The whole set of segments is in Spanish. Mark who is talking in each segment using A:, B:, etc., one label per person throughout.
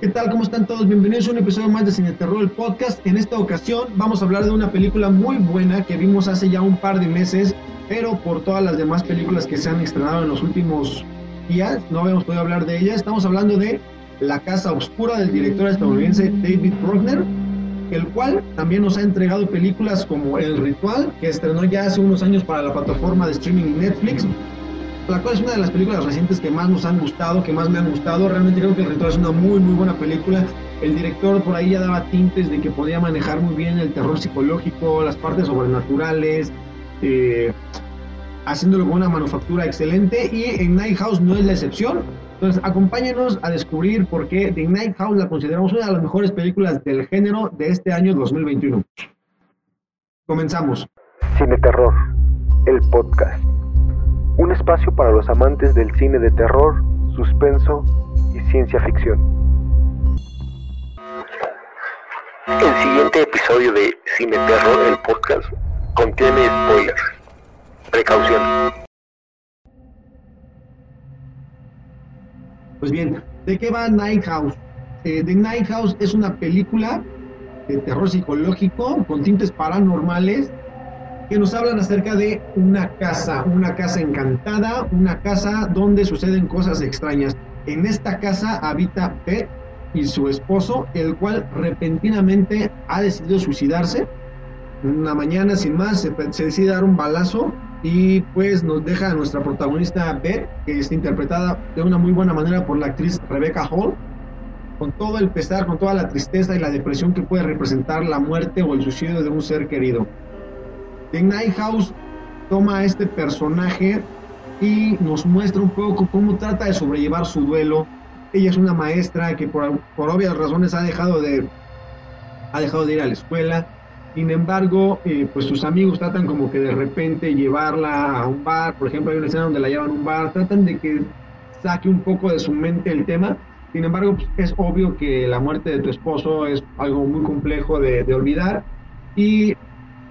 A: ¿Qué tal? ¿Cómo están todos? Bienvenidos a un episodio más de Cine Terror, podcast. En esta ocasión vamos a hablar de una película muy buena que vimos hace ya un par de meses, pero por todas las demás películas que se han estrenado en los últimos días, no habíamos podido hablar de ella. Estamos hablando de La Casa Oscura del director estadounidense David Bruckner, el cual también nos ha entregado películas como El Ritual, que estrenó ya hace unos años para la plataforma de streaming Netflix, la cual es una de las películas recientes que más nos han gustado, que más me han gustado. Realmente creo que El Ritual es una muy, muy buena película. El director por ahí ya daba tintes de que podía manejar muy bien el terror psicológico, las partes sobrenaturales, eh, haciéndolo con una manufactura excelente. Y en Night House no es la excepción. Entonces, acompáñenos a descubrir por qué The Night House la consideramos una de las mejores películas del género de este año 2021. Comenzamos.
B: Cine Terror, el podcast. Un espacio para los amantes del cine de terror, suspenso y ciencia ficción. El siguiente episodio de Cine Terror, el podcast, contiene spoilers. Precaución.
A: Pues bien, ¿de qué va Night House? Eh, The Night House es una película de terror psicológico con tintes paranormales que nos hablan acerca de una casa, una casa encantada, una casa donde suceden cosas extrañas. En esta casa habita Beth y su esposo, el cual repentinamente ha decidido suicidarse. Una mañana sin más se, decide dar un balazo y pues nos deja a nuestra protagonista Beth, que está interpretada de una muy buena manera por la actriz Rebecca Hall, con todo el pesar, con toda la tristeza y la depresión que puede representar la muerte o el suicidio de un ser querido. The Night House toma a este personaje y nos muestra un poco cómo trata de sobrellevar su duelo. Ella es una maestra que por, por obvias razones ha dejado de ha dejado de ir a la escuela. Sin embargo, eh, pues sus amigos tratan como que de repente llevarla a un bar. Por ejemplo, hay una escena donde la llevan a un bar. Tratan de que saque un poco de su mente el tema. Sin embargo, pues, es obvio que la muerte de tu esposo es algo muy complejo de, de olvidar. Y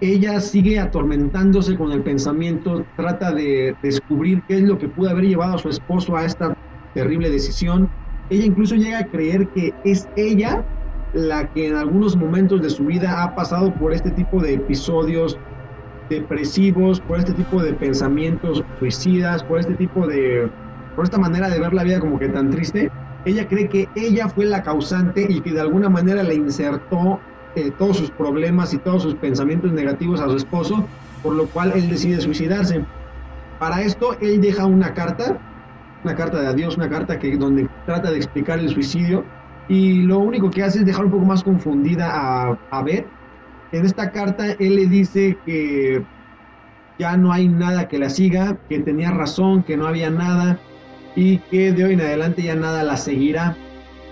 A: ella sigue atormentándose con el pensamiento, trata de descubrir qué es lo que pudo haber llevado a su esposo a esta terrible decisión. Ella incluso llega a creer que es ella la que en algunos momentos de su vida ha pasado por este tipo de episodios depresivos, por este tipo de pensamientos suicidas, por este tipo de, por esta manera de ver la vida como que tan triste. Ella cree que ella fue la causante y que de alguna manera le insertó eh, todos sus problemas y todos sus pensamientos negativos a su esposo, por lo cual él decide suicidarse. Para esto, él deja una carta, una carta de adiós, una carta que, donde trata de explicar el suicidio, y lo único que hace es dejar un poco más confundida a, a Beth. En esta carta, él le dice que ya no hay nada que la siga, que tenía razón, que no había nada, y que de hoy en adelante ya nada la seguirá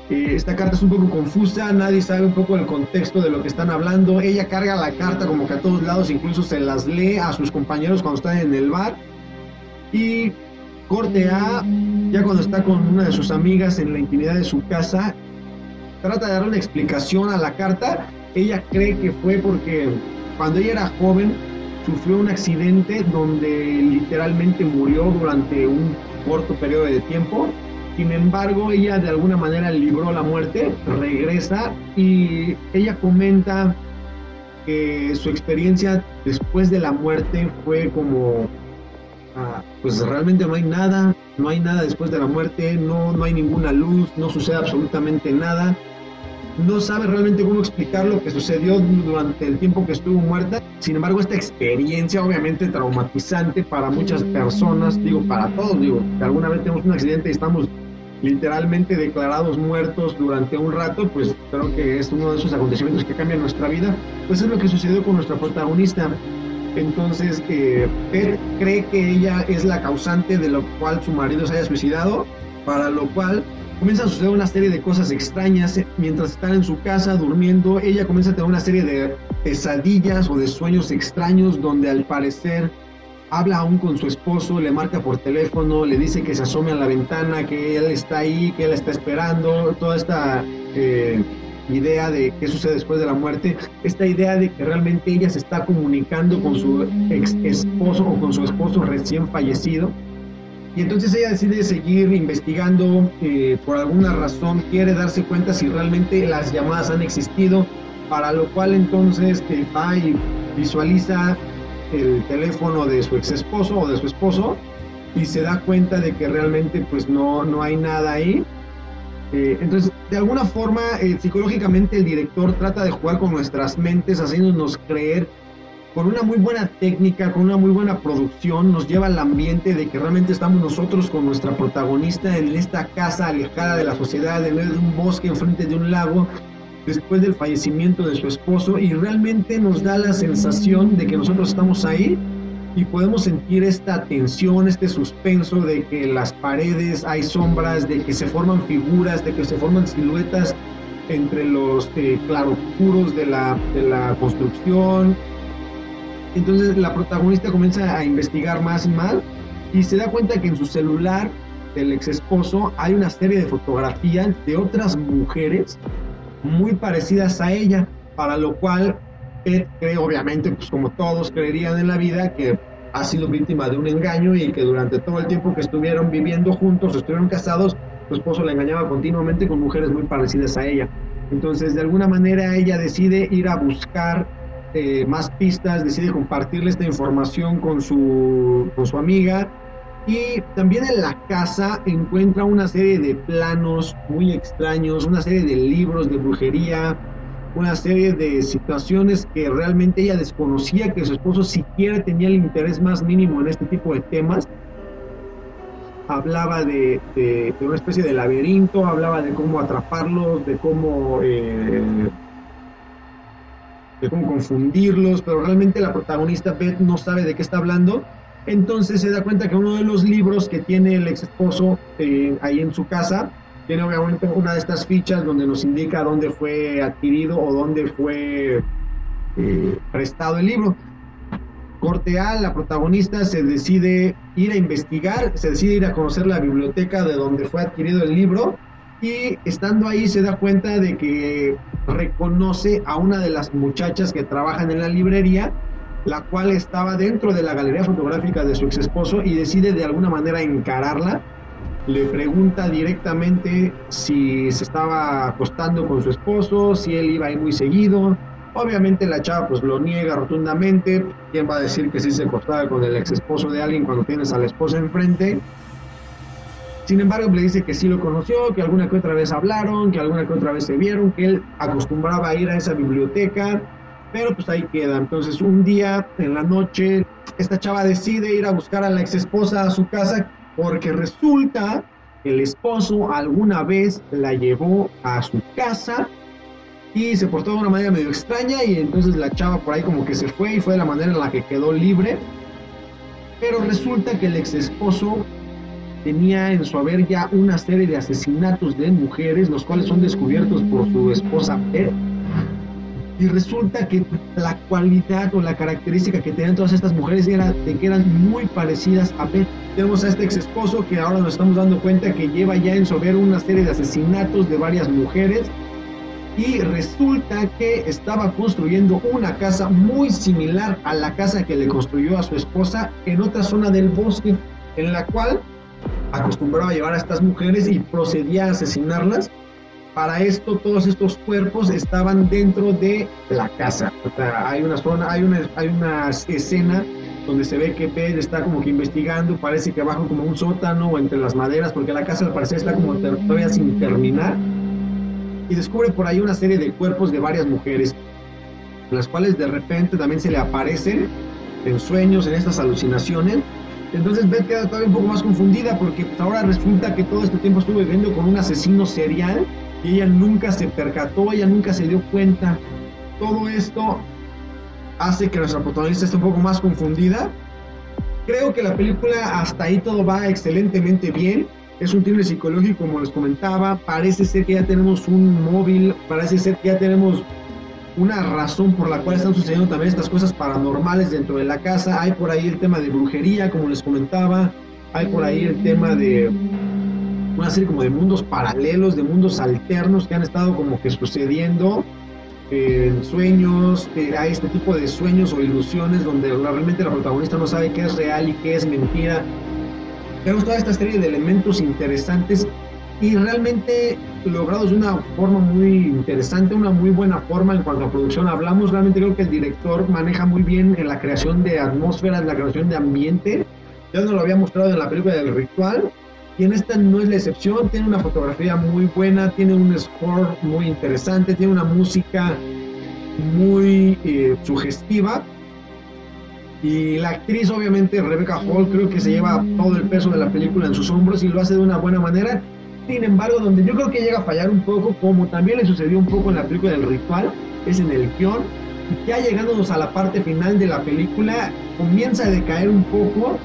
A: eh, esta carta es un poco confusa, nadie sabe un poco el contexto de lo que están hablando. Ella carga la carta como que a todos lados, incluso se las lee a sus compañeros cuando están en el bar. Y corte A, ya cuando está con una de sus amigas en la intimidad de su casa, trata de dar una explicación a la carta. Ella cree que fue porque cuando ella era joven sufrió un accidente donde literalmente murió durante un corto periodo de tiempo sin embargo, ella de alguna manera libró la muerte, regresa y ella comenta que su experiencia después de la muerte fue como, ah, pues realmente no hay nada, no hay nada después de la muerte, no, no hay ninguna luz, no sucede absolutamente nada. No sabe realmente cómo explicar lo que sucedió durante el tiempo que estuvo muerta. Sin embargo, esta experiencia obviamente traumatizante para muchas personas, digo, para todos, digo, que alguna vez tenemos un accidente y estamos literalmente declarados muertos durante un rato, pues creo que es uno de esos acontecimientos que cambian nuestra vida, pues es lo que sucedió con nuestra protagonista. Entonces, eh, cree que ella es la causante de lo cual su marido se haya suicidado, para lo cual comienza a suceder una serie de cosas extrañas mientras están en su casa durmiendo. Ella comienza a tener una serie de pesadillas o de sueños extraños donde al parecer habla aún con su esposo, le marca por teléfono, le dice que se asome a la ventana, que él está ahí, que él está esperando, toda esta eh, idea de qué sucede después de la muerte, esta idea de que realmente ella se está comunicando con su ex esposo o con su esposo recién fallecido. Y entonces ella decide seguir investigando, eh, por alguna razón quiere darse cuenta si realmente las llamadas han existido, para lo cual entonces eh, va y visualiza el teléfono de su ex esposo o de su esposo y se da cuenta de que realmente pues no, no hay nada ahí. Eh, entonces, de alguna forma, psicológicamente el director trata de jugar con nuestras mentes, haciéndonos creer con una muy buena técnica, con una muy buena producción, nos lleva al ambiente de que realmente estamos nosotros con nuestra protagonista en esta casa alejada de la sociedad, en medio de un bosque, enfrente de un lago, después del fallecimiento de su esposo, y realmente nos da la sensación de que nosotros estamos ahí y podemos sentir esta tensión, este suspenso de que las paredes hay sombras, de que se forman figuras, de que se forman siluetas entre los eh, claroscuros de la, de la construcción, entonces la protagonista comienza a investigar más y más y se da cuenta que en su celular del ex esposo hay una serie de fotografías de otras mujeres muy parecidas a ella, para lo cual Ed cree, obviamente, pues como todos creerían en la vida, que ha sido víctima de un engaño y que durante todo el tiempo que estuvieron viviendo juntos, estuvieron casados, su esposo la engañaba continuamente con mujeres muy parecidas a ella. Entonces, de alguna manera, ella decide ir a buscar eh, más pistas, decide compartirle esta información con su, con su amiga y también en la casa encuentra una serie de planos muy extraños, una serie de libros de brujería, una serie de situaciones que realmente ella desconocía que su esposo siquiera tenía el interés más mínimo en este tipo de temas. Hablaba de, una especie de laberinto, hablaba de cómo atraparlos, de cómo eh, de cómo confundirlos, pero realmente la protagonista Beth no sabe de qué está hablando. Entonces se da cuenta que uno de los libros que tiene el ex esposo eh, ahí en su casa tiene obviamente una de estas fichas donde nos indica dónde fue adquirido o dónde fue eh, prestado el libro. Corte A, la protagonista se decide ir a investigar, se decide ir a conocer la biblioteca de donde fue adquirido el libro y estando ahí se da cuenta de que reconoce a una de las muchachas que trabajan en la librería, la cual estaba dentro de la galería fotográfica de su ex esposo y decide de alguna manera encararla. Le pregunta directamente si se estaba acostando con su esposo, si él iba ahí muy seguido. Obviamente la chava pues lo niega rotundamente. ¿Quién va a decir que sí se acostaba con el ex esposo de alguien cuando tienes a la esposa enfrente? Sin embargo, le dice que sí lo conoció, que alguna que otra vez hablaron, que alguna que otra vez se vieron, que él acostumbraba a ir a esa biblioteca, pero pues ahí queda. Entonces, un día en la noche, esta chava decide ir a buscar a la ex esposa a su casa porque resulta que el esposo alguna vez la llevó a su casa y se portó de una manera medio extraña y entonces la chava por ahí como que se fue y fue de la manera en la que quedó libre. Pero resulta que el ex esposo tenía en su haber ya una serie de asesinatos de mujeres, los cuales son descubiertos por su esposa. Y resulta que la cualidad o la característica que tenían todas estas mujeres era de que eran muy parecidas a Beth. Tenemos a este ex esposo que ahora nos estamos dando cuenta que lleva ya en su una serie de asesinatos de varias mujeres. Y resulta que estaba construyendo una casa muy similar a la casa que le construyó a su esposa en otra zona del bosque, en la cual acostumbraba a llevar a estas mujeres y procedía a asesinarlas. Para esto, todos estos cuerpos estaban dentro de la casa. hay una zona, hay una, hay una escena donde se ve que Pedro está como que investigando, parece que abajo como un sótano o entre las maderas, porque la casa al parecer está como todavía sin terminar, y descubre por ahí una serie de cuerpos de varias mujeres, las cuales de repente también se le aparecen en sueños, en estas alucinaciones, entonces Beth queda todavía un poco más confundida porque ahora resulta que todo este tiempo estuvo viviendo con un asesino serial ella nunca se percató, ella nunca se dio cuenta. Todo esto hace que nuestra protagonista esté un poco más confundida. Creo que la película hasta ahí todo va excelentemente bien. Es un thriller psicológico, como les comentaba. Parece ser que ya tenemos un móvil, parece ser que ya tenemos una razón por la cual están sucediendo también estas cosas paranormales dentro de la casa. Hay por ahí el tema de brujería, como les comentaba. Hay por ahí el tema de una serie como de mundos paralelos, de mundos alternos que han estado como que sucediendo en sueños, hay este tipo de sueños o ilusiones donde realmente la protagonista no sabe qué es real y qué es mentira. tenemos toda esta serie de elementos interesantes y realmente logrados de una forma muy interesante, una muy buena forma en cuanto a producción hablamos. Realmente creo que el director maneja muy bien en la creación de atmósferas, la creación de ambiente. Ya nos lo había mostrado en la película del ritual y en esta no es la excepción. Tiene una fotografía muy buena, tiene un score muy interesante, tiene una música muy eh, sugestiva. Y la actriz, obviamente, Rebecca Hall, creo que se lleva todo el peso de la película en sus hombros y lo hace de una buena manera. Sin embargo, donde yo creo que llega a fallar un poco, como también le sucedió un poco en la película del ritual, es en el guion. Ya llegándonos a la parte final de la película, comienza a decaer un poco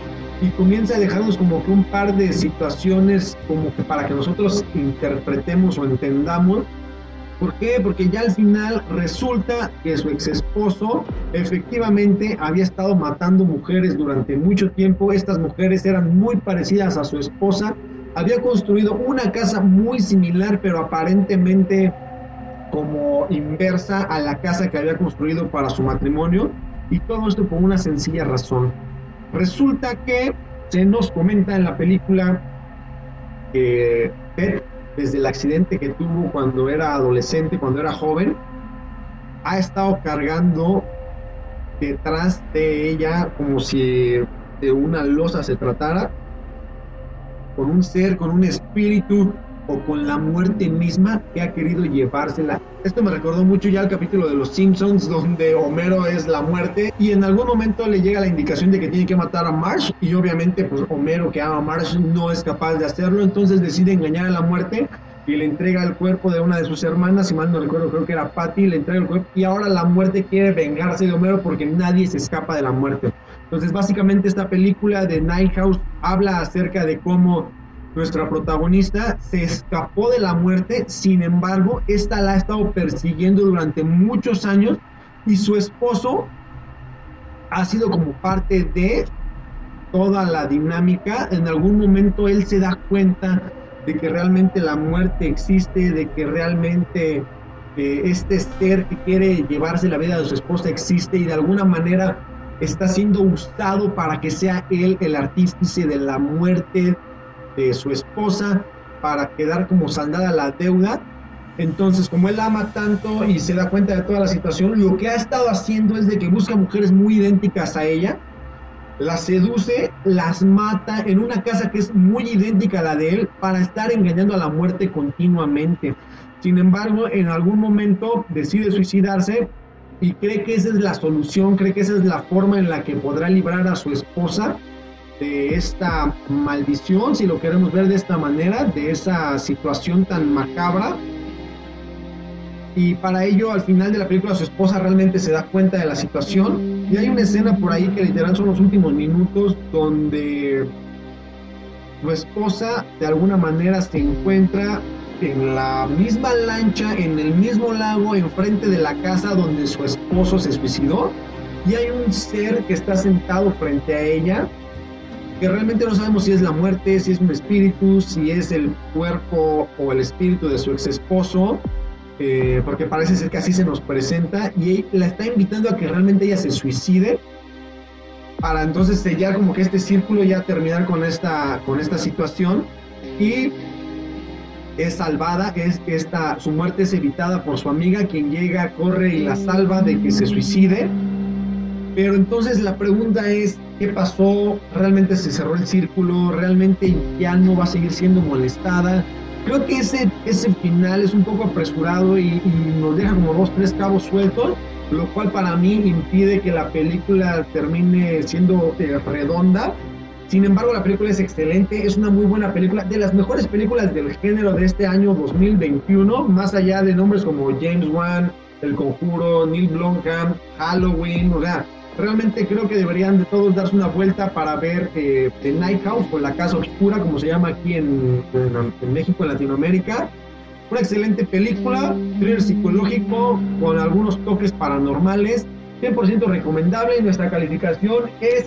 A: y comienza a dejarnos como que un par de situaciones como que para que nosotros interpretemos o entendamos. ¿Por qué? Porque ya al final resulta que su ex esposo efectivamente había estado matando mujeres durante mucho tiempo. Estas mujeres eran muy parecidas a su esposa había construido una casa muy similar, pero aparentemente como inversa a la casa que había construido para su matrimonio, y todo esto por una sencilla razón. Resulta que se nos comenta en la película que Ted, desde el accidente que tuvo cuando era adolescente, cuando era joven, ha estado cargando detrás de ella como si de una losa se tratara con un ser, con un espíritu o con la muerte misma que ha querido llevársela. Esto me recordó mucho ya el capítulo de Los Simpsons donde Homero es la muerte y en algún momento le llega la indicación de que tiene que matar a Marsh y obviamente pues Homero que ama a Marsh no es capaz de hacerlo, entonces decide engañar a la muerte y le entrega el cuerpo de una de sus hermanas, si mal no recuerdo creo que era Patty, le entrega el cuerpo y ahora la muerte quiere vengarse de Homero porque nadie se escapa de la muerte. Entonces, básicamente esta película de Night House habla acerca de cómo nuestra protagonista se escapó de la muerte, sin embargo, esta la ha estado persiguiendo durante muchos años y su esposo ha sido como parte de toda la dinámica. En algún momento él se da cuenta de que realmente la muerte existe, de que realmente eh, este ser que quiere llevarse la vida de su esposa existe y de alguna manera está siendo usado para que sea él el artífice de la muerte de su esposa, para quedar como saldada la deuda. Entonces, como él ama tanto y se da cuenta de toda la situación, lo que ha estado haciendo es de que busca mujeres muy idénticas a ella, las seduce, las mata en una casa que es muy idéntica a la de él para estar engañando a la muerte continuamente. Sin embargo, en algún momento decide suicidarse y cree que esa es la solución, cree que esa es la forma en la que podrá librar a su esposa de esta maldición, si lo queremos ver de esta manera, de esa situación tan macabra. Y para ello, al final de la película, su esposa realmente se da cuenta de la situación. Y hay una escena por ahí que literal son los últimos minutos donde su esposa de alguna manera se encuentra en la misma lancha, en el mismo lago, enfrente de la casa donde su esposo se suicidó. Y hay un ser que está sentado frente a ella, que realmente no sabemos si es la muerte, si es un espíritu, si es el cuerpo o el espíritu de su ex esposo, eh, porque parece ser que así se nos presenta, y la está invitando a que realmente ella se suicide para entonces sellar como que este círculo ya terminar con esta, con esta situación y es salvada, es esta, su muerte es evitada por su amiga, quien llega, corre y la salva de que se suicide. Pero entonces la pregunta es, ¿qué pasó? ¿Realmente se cerró el círculo? ¿Realmente ya no va a seguir siendo molestada? Creo que ese, ese final es un poco apresurado y, nos deja como dos, tres cabos sueltos, lo cual para mí impide que la película termine siendo eh, redonda sin embargo, la película es excelente, es una muy buena película, de las mejores películas del género de este año 2021, más allá de nombres como James Wan, El Conjuro, Neil Blomkamp, Halloween, o sea, realmente creo que deberían de todos darse una vuelta para ver eh, The Night House o La Casa Oscura, como se llama aquí en, en México, en Latinoamérica. Una excelente película, thriller psicológico con algunos toques paranormales, 100% recomendable. Nuestra calificación es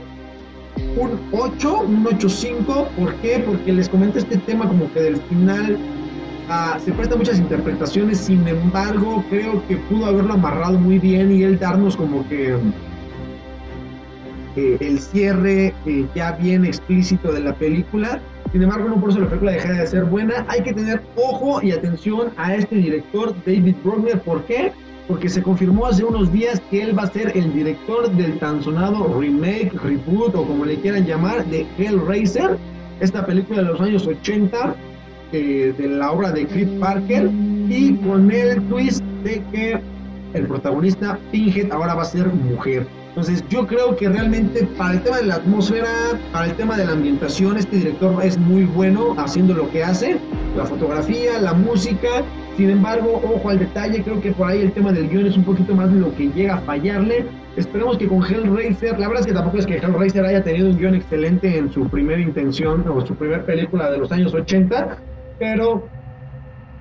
A: un 8, un 8.5. ¿Por qué? Porque les comento este tema como que del final ah, se presta muchas interpretaciones, sin embargo creo que pudo haberlo amarrado muy bien y él darnos como que eh, el cierre eh, ya bien explícito de la película. Sin embargo, no por eso la película deja de ser buena. Hay que tener ojo y atención a este director, David Bruckner. ¿Por qué? Porque se confirmó hace unos días que él va a ser el director del tan sonado remake, reboot o como le quieran llamar, de Hellraiser, esta película de los años 80 eh, de la obra de Cliff Parker y con el twist de que el protagonista Pinhead ahora va a ser mujer. Entonces yo creo que realmente para el tema de la atmósfera, para el tema de la ambientación, este director es muy bueno haciendo lo que hace, la fotografía, la música. Sin embargo, ojo al detalle, creo que por ahí el tema del guion es un poquito más lo que llega a fallarle. Esperemos que con Hellraiser, la verdad es que tampoco es que Hellraiser haya tenido un guion excelente en su primera intención o su primera película de los años 80, pero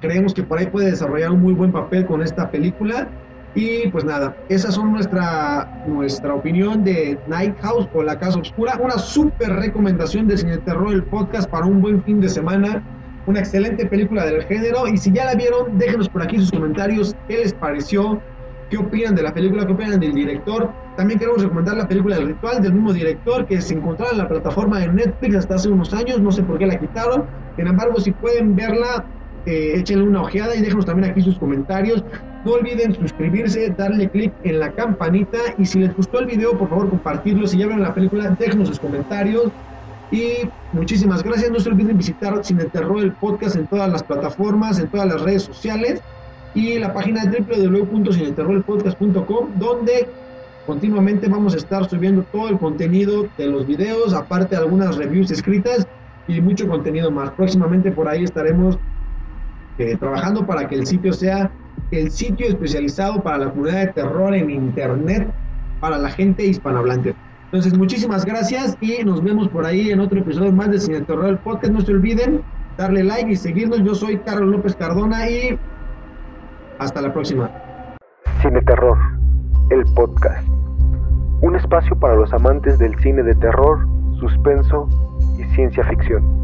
A: creemos que por ahí puede desarrollar un muy buen papel con esta película. Y pues nada, esas son nuestra, nuestra opinión de Night House o La Casa Oscura. Una súper recomendación de Cine Terror, el podcast para un buen fin de semana. Una excelente película del género. Y si ya la vieron, déjenos por aquí sus comentarios. ¿Qué les pareció? ¿Qué opinan de la película? ¿Qué opinan del director? También queremos recomendar la película del ritual del mismo director que se encontraba en la plataforma de Netflix hasta hace unos años. No sé por qué la quitaron. Sin embargo, si pueden verla, eh, échenle una ojeada y déjenos también aquí sus comentarios. No olviden suscribirse, darle click en la campanita y si les gustó el video, por favor compartirlo. Si ya vieron la película, déjenos sus comentarios. Y muchísimas gracias. No se olviden visitar Cine Terror el podcast en todas las plataformas, en todas las redes sociales y la página www.cineterrorpodcast.com donde continuamente vamos a estar subiendo todo el contenido de los videos, aparte algunas reviews escritas y mucho contenido más. Próximamente por ahí estaremos eh, trabajando para que el sitio sea el sitio especializado para la comunidad de terror en internet para la gente hispanohablante. Entonces, muchísimas gracias y nos vemos por ahí en otro episodio más de Cine Terror el podcast. No se olviden darle like y seguirnos. Yo soy Carlos López Cardona y hasta la próxima.
B: Cine Terror, el podcast. Un espacio para los amantes del cine de terror, suspenso y ciencia ficción.